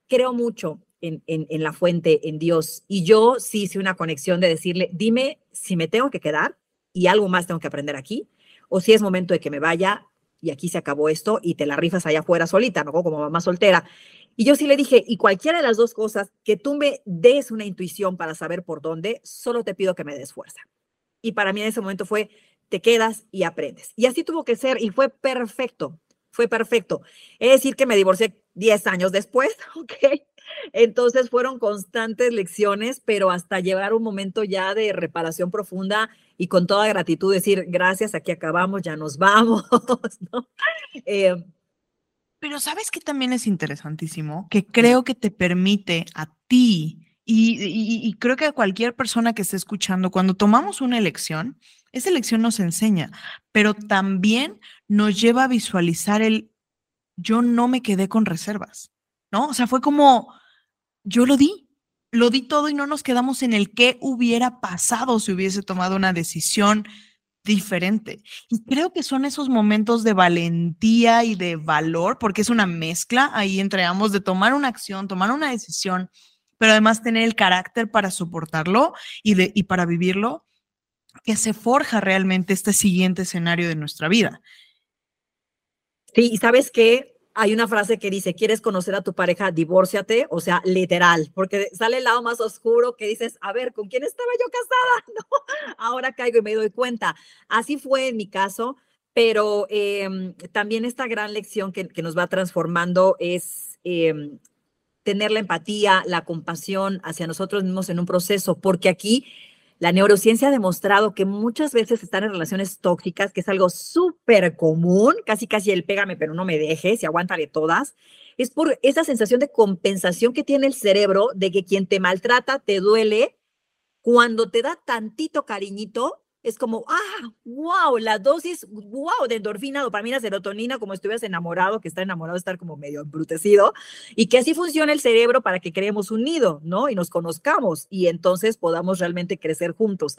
creo mucho en, la fuente, en Dios. Y yo sí hice una conexión de decirle, dime si me tengo que quedar y algo más tengo que aprender aquí, o si es momento de que me vaya y aquí se acabó esto y te la rifas allá afuera solita, ¿no? Como mamá soltera. Y yo sí le dije, y cualquiera de las dos cosas, que tú me des una intuición para saber por dónde, solo te pido que me des fuerza. Y para mí en ese momento fue, te quedas y aprendes. Y así tuvo que ser y fue perfecto, fue perfecto. Es decir, que me divorcié 10 años después, ¿ok? Entonces fueron constantes lecciones, pero hasta llegar un momento ya de reparación profunda y con toda gratitud decir, gracias, aquí acabamos, ya nos vamos, ¿no? Eh, pero sabes que también es interesantísimo, que creo que te permite a ti y, creo que a cualquier persona que esté escuchando, cuando tomamos una elección, esa elección nos enseña, pero también nos lleva a visualizar el yo no me quedé con reservas, ¿no? O sea, fue como yo lo di, lo di todo y no nos quedamos en el qué hubiera pasado si hubiese tomado una decisión diferente. Y creo que son esos momentos de valentía y de valor, porque es una mezcla ahí entre ambos de tomar una acción, tomar una decisión, pero además tener el carácter para soportarlo y, de, y para vivirlo, que se forja realmente este siguiente escenario de nuestra vida. Sí, y sabes qué, hay una frase que dice, ¿quieres conocer a tu pareja? Divórciate, o sea, literal, porque sale el lado más oscuro que dices, a ver, ¿con quién estaba yo casada? No, ahora caigo y me doy cuenta. Así fue en mi caso, pero em, también esta gran lección que, nos va transformando es em, tener la empatía, la compasión hacia nosotros mismos en un proceso, porque aquí La neurociencia ha demostrado que muchas veces están en relaciones tóxicas, que es algo súper común, casi casi el pégame pero no me dejes y aguántale todas, es por esa sensación de compensación que tiene el cerebro de que quien te maltrata te duele, cuando te da tantito cariñito, es como, ah, wow, la dosis, wow, de endorfina, dopamina, serotonina, como estuvieras enamorado, que está enamorado, estar como medio embrutecido, y que así funciona el cerebro para que creemos un nido, ¿no? Y nos conozcamos y entonces podamos realmente crecer juntos.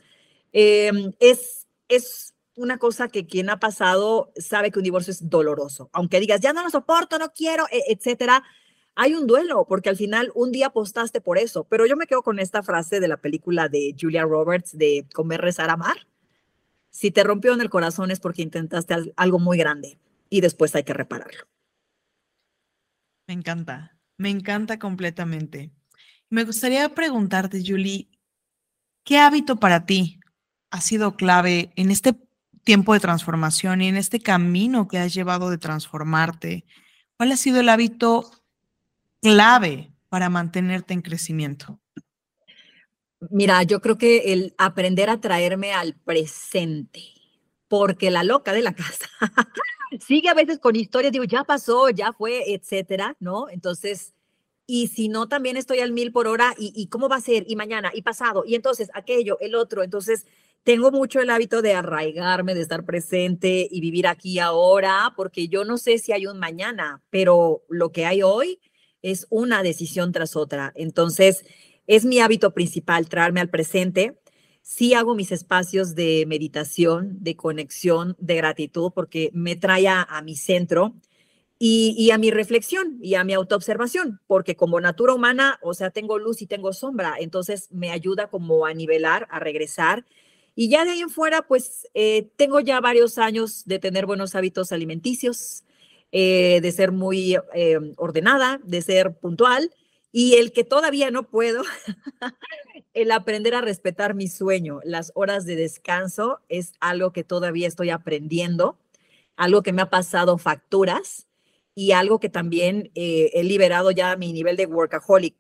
Em, es, es una cosa que quien ha pasado sabe que un divorcio es doloroso, aunque digas, ya no lo soporto, no quiero, e, etcétera. Hay un duelo, porque al final un día apostaste por eso, pero yo me quedo con esta frase de la película de Julia Roberts de Comer, Rezar, Amar, si te rompió en el corazón es porque intentaste algo muy grande y después hay que repararlo. Me encanta, me encanta completamente. Me gustaría preguntarte, Julie, ¿qué hábito para ti ha sido clave en este tiempo de transformación y en este camino que has llevado de transformarte? ¿Cuál ha sido el hábito clave para mantenerte en crecimiento? Mira, yo creo que el aprender a traerme al presente, porque la loca de la casa sigue a veces con historias, digo, ya pasó, ya fue, etcétera, ¿no? Entonces, y si no, también estoy al mil por hora, y, y cómo va a ser, y mañana, y pasado, y entonces aquello, el otro, entonces tengo mucho el hábito de arraigarme, de estar presente y vivir aquí ahora, porque yo no sé si hay un mañana, pero lo que hay hoy es una decisión tras otra. Entonces, es mi hábito principal traerme al presente. Sí hago mis espacios de meditación, de conexión, de gratitud, porque me trae a, mi centro y, a mi reflexión y a mi autoobservación, porque como natura humana, o sea, tengo luz y tengo sombra, entonces me ayuda como a nivelar, a regresar. Y ya de ahí en fuera, pues eh, tengo ya varios años de tener buenos hábitos alimenticios, eh, de ser muy eh, ordenada, de ser puntual y el que todavía no puedo, el aprender a respetar mi sueño, las horas de descanso, es algo que todavía estoy aprendiendo, algo que me ha pasado facturas y algo que también eh, he liberado ya mi nivel de workaholic.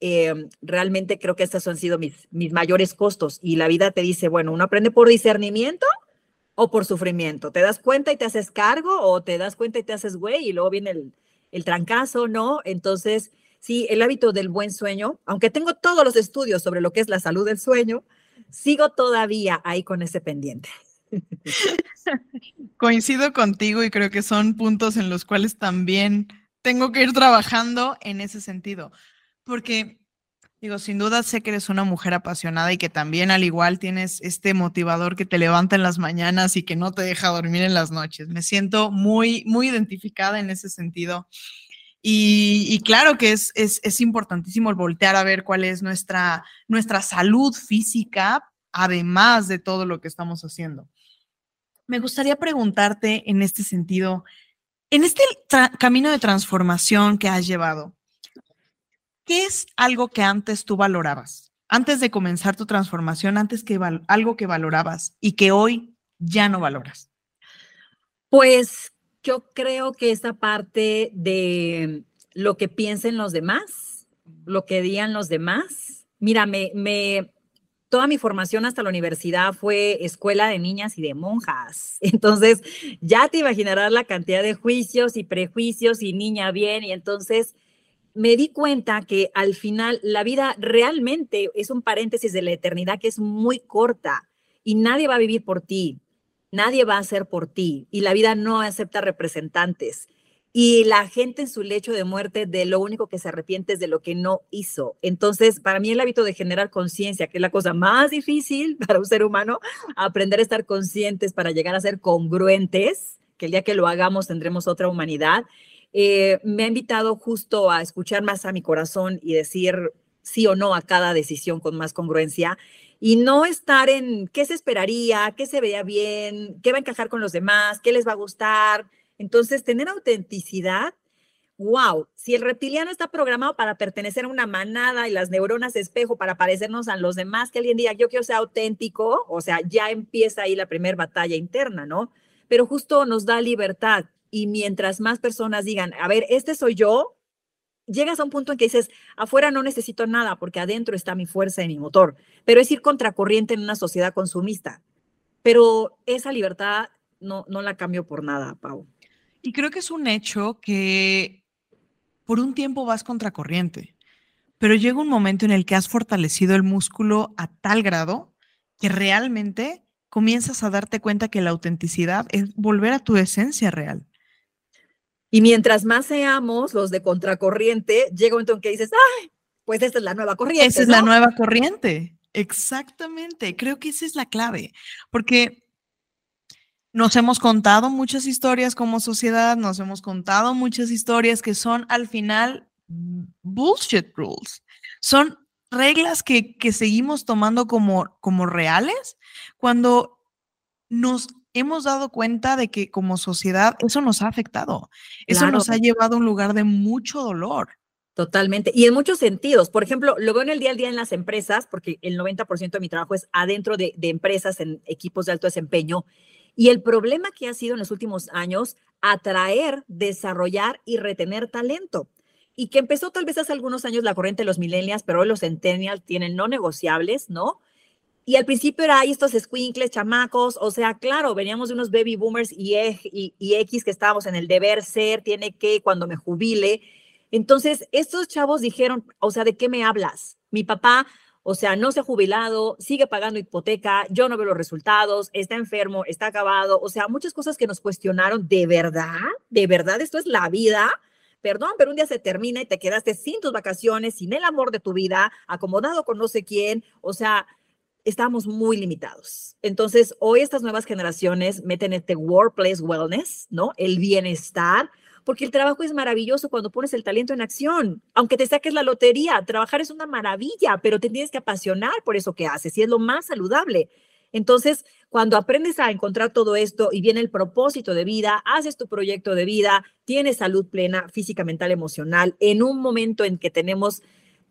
Em, realmente creo que estos han sido mis, mis mayores costos y la vida te dice, bueno, uno aprende por discernimiento o por sufrimiento. ¿Te das cuenta y te haces cargo o te das cuenta y te haces güey y luego viene el, el trancazo, ¿no? Entonces, Sí, el hábito del buen sueño, aunque tengo todos los estudios sobre lo que es la salud del sueño, sigo todavía ahí con ese pendiente. Coincido contigo y creo que son puntos en los cuales también tengo que ir trabajando en ese sentido, porque digo, sin duda sé que eres una mujer apasionada y que también al igual tienes este motivador que te levanta en las mañanas y que no te deja dormir en las noches. Me siento muy, muy identificada en ese sentido. Y, claro que es, es, importantísimo el voltear a ver cuál es nuestra, nuestra salud física, además de todo lo que estamos haciendo. Me gustaría preguntarte en este sentido, en este camino de transformación que has llevado, ¿qué es algo que antes tú valorabas? Antes de comenzar tu transformación, antes que algo que valorabas y que hoy ya no valoras. Pues yo creo que esa parte de lo que piensen los demás, lo que digan los demás. Mira, me, toda mi formación hasta la universidad fue escuela de niñas y de monjas. Entonces, ya te imaginarás la cantidad de juicios y prejuicios y niña bien. Y entonces me di cuenta que al final la vida realmente es un paréntesis de la eternidad que es muy corta y nadie va a vivir por ti. Nadie va a hacer por ti y la vida no acepta representantes. Y la gente en su lecho de muerte de lo único que se arrepiente es de lo que no hizo. Entonces, para mí el hábito de generar conciencia, que es la cosa más difícil para un ser humano, aprender a estar conscientes para llegar a ser congruentes, que el día que lo hagamos tendremos otra humanidad, eh, me ha invitado justo a escuchar más a mi corazón y decir sí o no a cada decisión con más congruencia y no estar en qué se esperaría, qué se veía bien, qué va a encajar con los demás, qué les va a gustar. Entonces, tener autenticidad, wow, si el reptiliano está programado para pertenecer a una manada y las neuronas espejo para parecernos a los demás, que alguien diga, yo quiero ser auténtico, o sea, ya empieza ahí la primera batalla interna, ¿no? Pero justo nos da libertad y mientras más personas digan, a ver, este soy yo, llegas a un punto en que dices, afuera no necesito nada porque adentro está mi fuerza y mi motor, pero es ir contracorriente en una sociedad consumista. Pero esa libertad no, no la cambio por nada, Pau. Y creo que es un hecho que por un tiempo vas contracorriente, pero llega un momento en el que has fortalecido el músculo a tal grado que realmente comienzas a darte cuenta que la autenticidad es volver a tu esencia real. Y mientras más seamos los de contracorriente, llega un momento en que dices, ¡ay! Pues esta es la nueva corriente. Esa es la nueva corriente. Exactamente. Creo que esa es la clave. Porque nos hemos contado muchas historias como sociedad, nos hemos contado muchas historias que son al final bullshit rules. Son reglas que, que seguimos tomando como, como reales cuando nos hemos dado cuenta de que como sociedad eso nos ha afectado. Eso nos ha llevado a un lugar de mucho dolor. Totalmente. Y en muchos sentidos. Por ejemplo, lo veo en el día a día en las empresas, porque el 90% de mi trabajo es adentro de, de, empresas en equipos de alto desempeño. Y el problema que ha sido en los últimos años, atraer, desarrollar y retener talento. Y que empezó tal vez hace algunos años la corriente de los millennials, pero hoy los centennials tienen no negociables, ¿no? Y al principio era ahí estos squinkles, chamacos, o sea, claro, veníamos de unos baby boomers y, y, y, X que estábamos en el deber ser, tiene que cuando me jubile. Entonces, estos chavos dijeron, o sea, ¿de qué me hablas? Mi papá, o sea, no se ha jubilado, sigue pagando hipoteca, yo no veo los resultados, está enfermo, está acabado, o sea, muchas cosas que nos cuestionaron, ¿de verdad? ¿De verdad esto es la vida? Perdón, pero un día se termina y te quedaste sin tus vacaciones, sin el amor de tu vida, acomodado con no sé quién, o sea, estamos muy limitados. Entonces, hoy estas nuevas generaciones meten este workplace wellness, ¿no? El bienestar, porque el trabajo es maravilloso cuando pones el talento en acción. Aunque te saques la lotería, trabajar es una maravilla, pero te tienes que apasionar por eso que haces y es lo más saludable. Entonces, cuando aprendes a encontrar todo esto y viene el propósito de vida, haces tu proyecto de vida, tienes salud plena, física, mental, emocional, en un momento en que tenemos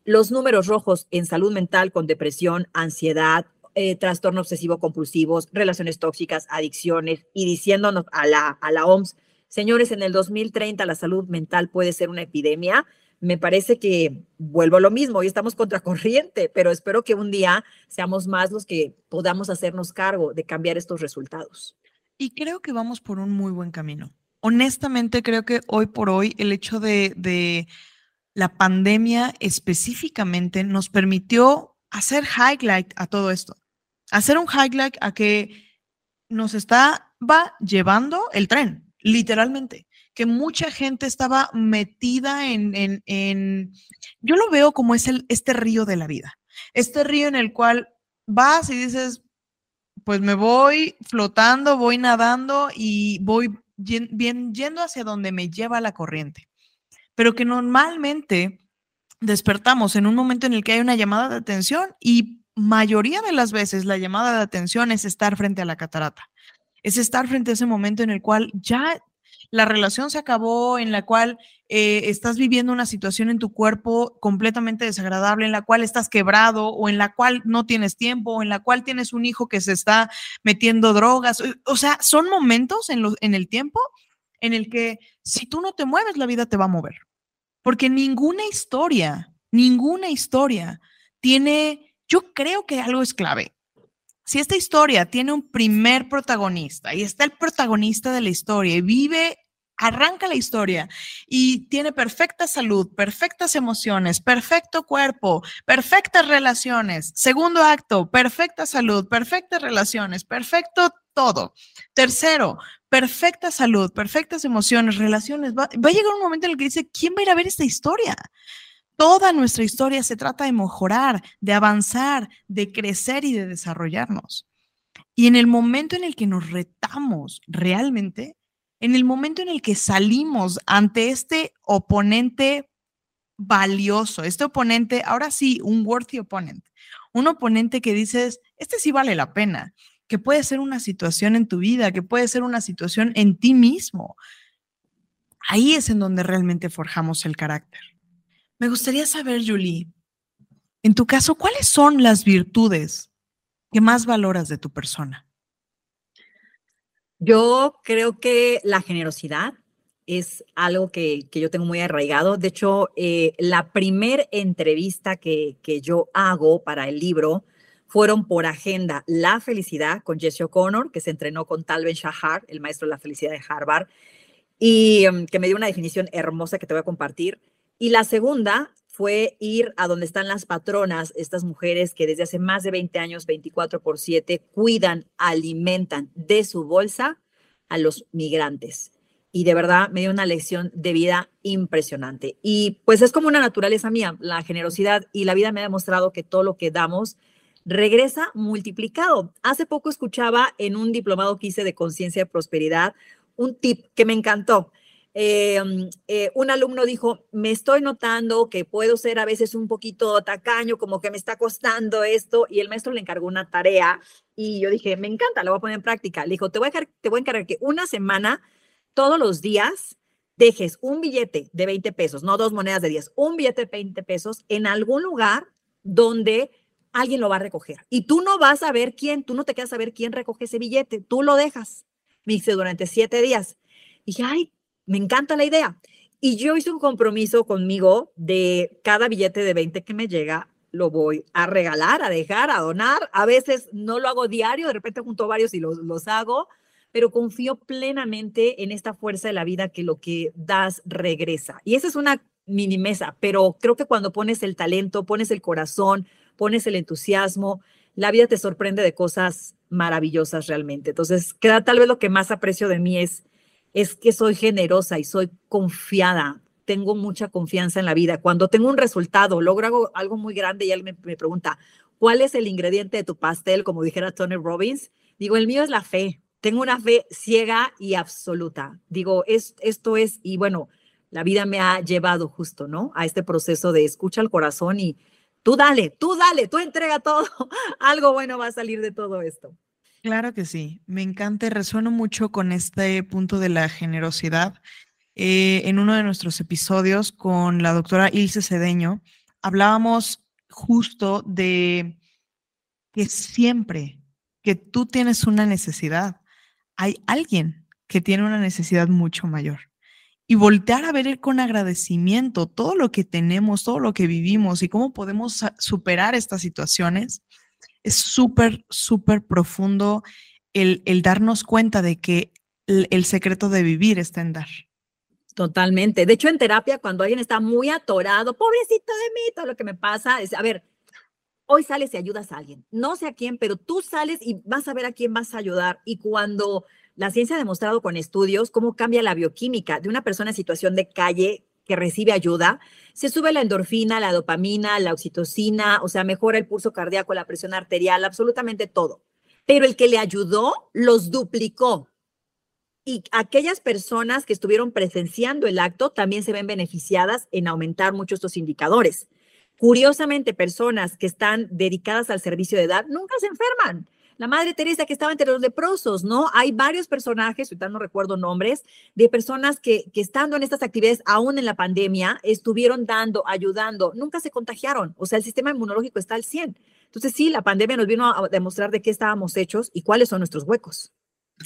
los números rojos en salud mental con depresión, ansiedad, eh, trastorno obsesivo compulsivos, relaciones tóxicas, adicciones y diciéndonos a la, a la OMS, señores, en el 2030 la salud mental puede ser una epidemia, me parece que vuelvo a lo mismo y estamos contracorriente, pero espero que un día seamos más los que podamos hacernos cargo de cambiar estos resultados. Y creo que vamos por un muy buen camino. Honestamente, creo que hoy por hoy el hecho de, de la pandemia específicamente nos permitió hacer highlight a todo esto. Hacer un highlight a que nos estaba llevando el tren, literalmente. Que mucha gente estaba metida en, en, en yo lo veo como es el, este río de la vida. Este río en el cual vas y dices, pues me voy flotando, voy nadando y voy yendo hacia donde me lleva la corriente pero que normalmente despertamos en un momento en el que hay una llamada de atención y mayoría de las veces la llamada de atención es estar frente a la catarata. Es estar frente a ese momento en el cual ya la relación se acabó, en la cual eh, estás viviendo una situación en tu cuerpo completamente desagradable, en la cual estás quebrado o en la cual no tienes tiempo, o en la cual tienes un hijo que se está metiendo drogas. O sea, son momentos en, en el tiempo en el que si tú no te mueves, la vida te va a mover. Porque ninguna historia, ninguna historia tiene, yo creo que algo es clave. Si esta historia tiene un primer protagonista y está el protagonista de la historia y vive arranca la historia y tiene perfecta salud, perfectas emociones, perfecto cuerpo, perfectas relaciones. Segundo acto, perfecta salud, perfectas relaciones, perfecto todo. Tercero, perfecta salud, perfectas emociones, relaciones. Va, a llegar un momento en el que dice, ¿quién va a ir a ver esta historia? Toda nuestra historia se trata de mejorar, de avanzar, de crecer y de desarrollarnos. Y en el momento en el que nos retamos realmente, en el momento en el que salimos ante este oponente valioso, este oponente, ahora sí, un worthy opponent, un oponente que dices, este sí vale la pena, que puede ser una situación en tu vida, que puede ser una situación en ti mismo. Ahí es en donde realmente forjamos el carácter. Me gustaría saber, Julie, en tu caso, ¿cuáles son las virtudes que más valoras de tu persona? Yo creo que la generosidad, es algo que, yo tengo muy arraigado. De hecho, eh, la primer entrevista que, que yo hago para el libro fueron por agenda La Felicidad con Jesse O'Connor, que se entrenó con Tal Ben Shahar, el maestro de la felicidad de Harvard, y um, que me dio una definición hermosa que te voy a compartir. Y la segunda fue ir a donde están las patronas, estas mujeres que desde hace más de 20 años, 24 por 7, cuidan, alimentan de su bolsa a los migrantes. Y de verdad me dio una lección de vida impresionante. Y pues es como una naturaleza mía, la generosidad y la vida me ha demostrado que todo lo que damos regresa multiplicado. Hace poco escuchaba en un diplomado que hice de conciencia de prosperidad un tip que me encantó. Em, eh, un alumno dijo, me estoy notando que puedo ser a veces un poquito tacaño, como que me está costando esto, y el maestro le encargó una tarea y yo dije, me encanta, lo voy a poner en práctica. Le dijo, te voy a, te voy a encargar que una semana, todos los días, dejes un billete de 20 pesos, no dos monedas de 10, un billete de 20 pesos en algún lugar donde alguien lo va a recoger. Y tú no vas a ver quién, tú no te quedas a ver quién recoge ese billete, tú lo dejas. Me dice, durante siete días. dije, ay, me encanta la idea. Y yo hice un compromiso conmigo de cada billete de 20 que me llega, lo voy a regalar, a dejar, a donar. A veces no lo hago diario, de repente junto varios y los, los hago, pero confío plenamente en esta fuerza de la vida que lo que das regresa. Y esa es una mini mesa, pero creo que cuando pones el talento, pones el corazón, pones el entusiasmo, la vida te sorprende de cosas maravillosas realmente. Entonces, queda tal vez lo que más aprecio de mí es, es que soy generosa y soy confiada. Tengo mucha confianza en la vida. Cuando tengo un resultado, logro algo, muy grande y él me, me pregunta, ¿cuál es el ingrediente de tu pastel? Como dijera Tony Robbins, digo, el mío es la fe. Tengo una fe ciega y absoluta. Digo, es, esto es, y bueno, la vida me ha llevado justo, ¿no? A este proceso de escucha al corazón y, Tú dale, tú dale, tú entrega todo. Algo bueno va a salir de todo esto. Claro que sí, me encanta y resueno mucho con este punto de la generosidad. Eh, en uno de nuestros episodios con la doctora Ilse Cedeño, hablábamos justo de que siempre que tú tienes una necesidad, hay alguien que tiene una necesidad mucho mayor y voltear a ver con agradecimiento todo lo que tenemos, todo lo que vivimos y cómo podemos superar estas situaciones, es súper, súper profundo el, el, darnos cuenta de que el, secreto de vivir está en dar. Totalmente. De hecho, en terapia, cuando alguien está muy atorado, pobrecito de mí, todo lo que me pasa, es, a ver, hoy sales y ayudas a alguien. No sé a quién, pero tú sales y vas a ver a quién vas a ayudar. Y cuando la ciencia ha demostrado con estudios cómo cambia la bioquímica de una persona en situación de calle que recibe ayuda, se sube la endorfina, la dopamina, la oxitocina, o sea, mejora el pulso cardíaco, la presión arterial, absolutamente todo. Pero el que le ayudó los duplicó. Y aquellas personas que estuvieron presenciando el acto también se ven beneficiadas en aumentar mucho estos indicadores. Curiosamente, personas que están dedicadas al servicio de edad nunca se enferman la Madre Teresa que estaba entre los leprosos, ¿no? Hay varios personajes, ahorita no recuerdo nombres, de personas que, que estando en estas actividades, aún en la pandemia, estuvieron dando, ayudando, nunca se contagiaron, o sea, el sistema inmunológico está al 100. Entonces, sí, la pandemia nos vino a demostrar de qué estábamos hechos y cuáles son nuestros huecos.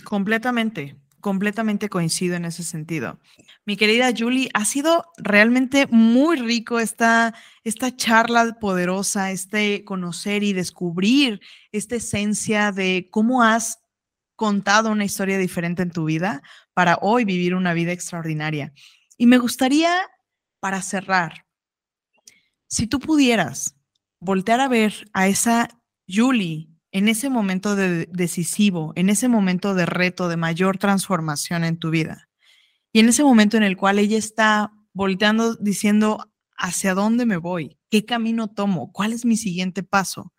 Completamente completamente coincido en ese sentido. Mi querida Julie, ha sido realmente muy rico esta, esta charla poderosa, este conocer y descubrir esta esencia de cómo has contado una historia diferente en tu vida para hoy vivir una vida extraordinaria. Y me gustaría, para cerrar, si tú pudieras voltear a ver a esa Julie en ese momento de decisivo, en ese momento de reto, de mayor transformación en tu vida. Y en ese momento en el cual ella está volteando diciendo, ¿hacia dónde me voy? ¿Qué camino tomo? ¿Cuál es mi siguiente paso?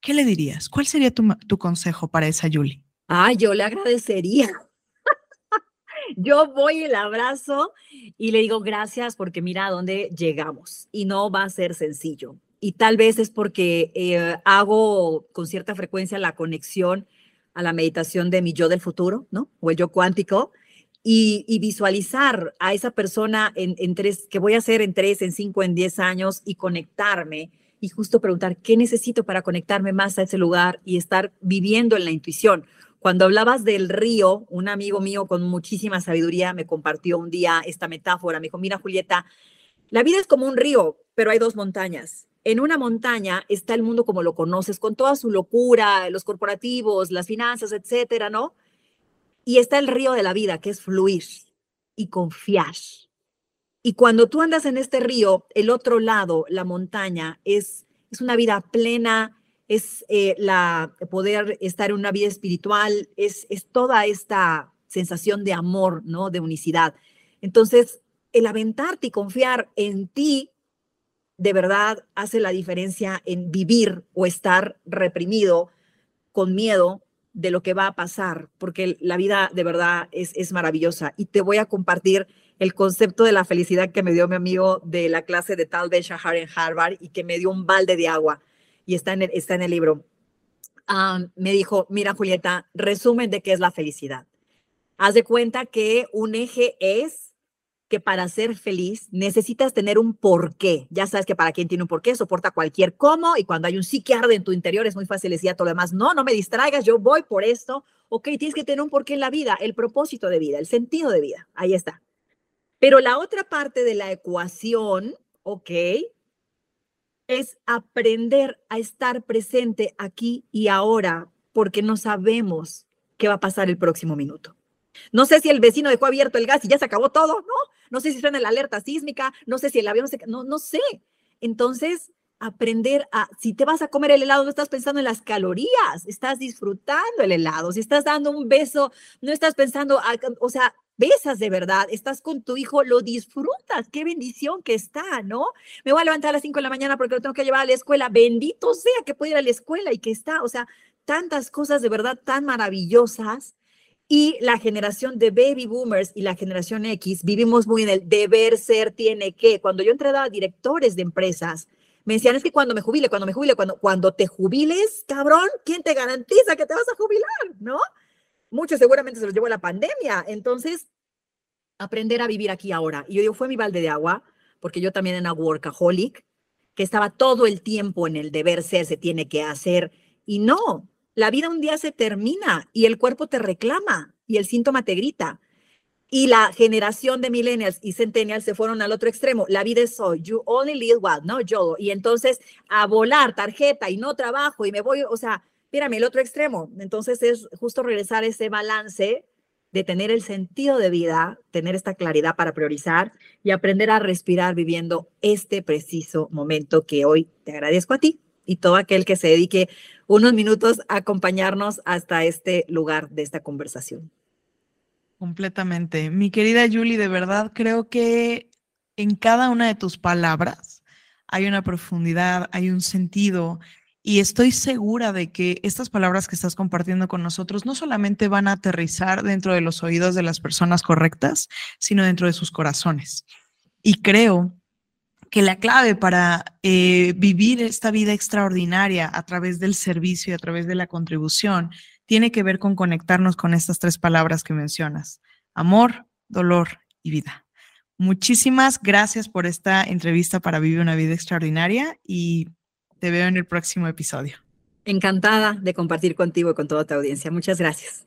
¿Qué le dirías? ¿Cuál sería tu, tu consejo para esa Julie? Ah, yo le agradecería. yo voy el abrazo y le digo gracias porque mira a dónde llegamos y no va a ser sencillo y tal vez es porque eh, hago con cierta frecuencia la conexión a la meditación de mi yo del futuro, ¿no? O el yo cuántico, y, visualizar a esa persona en, en, tres, que voy a hacer en tres, en cinco, en diez años y conectarme y justo preguntar qué necesito para conectarme más a ese lugar y estar viviendo en la intuición. Cuando hablabas del río, un amigo mío con muchísima sabiduría me compartió un día esta metáfora. Me dijo, mira Julieta, la vida es como un río, pero hay dos montañas. En una montaña está el mundo como lo conoces, con toda su locura, los corporativos, las finanzas, etcétera, ¿no? Y está el río de la vida, que es fluir y confiar. Y cuando tú andas en este río, el otro lado, la montaña, es, es una vida plena, es eh, la poder estar en una vida espiritual, es, es toda esta sensación de amor, ¿no? De unicidad. Entonces, el aventarte y confiar en ti, de verdad hace la diferencia en vivir o estar reprimido con miedo de lo que va a pasar, porque la vida de verdad es, es maravillosa. Y te voy a compartir el concepto de la felicidad que me dio mi amigo de la clase de Tal Shahar en Harvard y que me dio un balde de agua y está en el, está en el libro. Ah, me dijo, mira Julieta, resumen de qué es la felicidad. Haz de cuenta que un eje es que para ser feliz necesitas tener un porqué. Ya sabes que para quien tiene un porqué soporta cualquier cómo y cuando hay un psiquiatra en tu interior es muy fácil decir a todo lo demás, no, no me distraigas, yo voy por esto. Ok, tienes que tener un porqué en la vida, el propósito de vida, el sentido de vida. Ahí está. Pero la otra parte de la ecuación, ok, es aprender a estar presente aquí y ahora porque no sabemos qué va a pasar el próximo minuto. No sé si el vecino dejó abierto el gas y ya se acabó todo, ¿no? No sé si suena la alerta sísmica, no sé si el avión se... No, no sé. Entonces, aprender a, si te vas a comer el helado, no estás pensando en las calorías, estás disfrutando el helado. Si estás dando un beso, no estás pensando, o sea, besas de verdad, estás con tu hijo, lo disfrutas, qué bendición que está, ¿no? Me voy a levantar a las 5 de la mañana porque lo tengo que llevar a la escuela, bendito sea que pueda ir a la escuela y que está, o sea, tantas cosas de verdad tan maravillosas. Y la generación de baby boomers y la generación X vivimos muy en el deber ser, tiene que. Cuando yo entré a directores de empresas, me decían, es que cuando me jubile, cuando me jubile, cuando, cuando te jubiles, cabrón, ¿quién te garantiza que te vas a jubilar? ¿No? Muchos seguramente se los llevó la pandemia. Entonces, aprender a vivir aquí ahora. Y yo digo, fue mi balde de agua, porque yo también era workaholic, que estaba todo el tiempo en el deber ser, se tiene que hacer. Y no, la vida un día se termina y el cuerpo te reclama y el síntoma te grita. Y la generación de millennials y centennials se fueron al otro extremo. La vida es hoy. You only live one, no yo. Y entonces a volar tarjeta y no trabajo y me voy, o sea, Mírame, el otro extremo. Entonces es justo regresar ese balance de tener el sentido de vida, tener esta claridad para priorizar y aprender a respirar viviendo este preciso momento que hoy te agradezco a ti y todo aquel que se dedique unos minutos a acompañarnos hasta este lugar de esta conversación. Completamente. Mi querida Julie, de verdad creo que en cada una de tus palabras hay una profundidad, hay un sentido y estoy segura de que estas palabras que estás compartiendo con nosotros no solamente van a aterrizar dentro de los oídos de las personas correctas, sino dentro de sus corazones. Y creo que la clave para eh, vivir esta vida extraordinaria a través del servicio y a través de la contribución tiene que ver con conectarnos con estas tres palabras que mencionas, amor, dolor y vida. Muchísimas gracias por esta entrevista para Vivir una vida extraordinaria y te veo en el próximo episodio. Encantada de compartir contigo y con toda tu audiencia. Muchas gracias.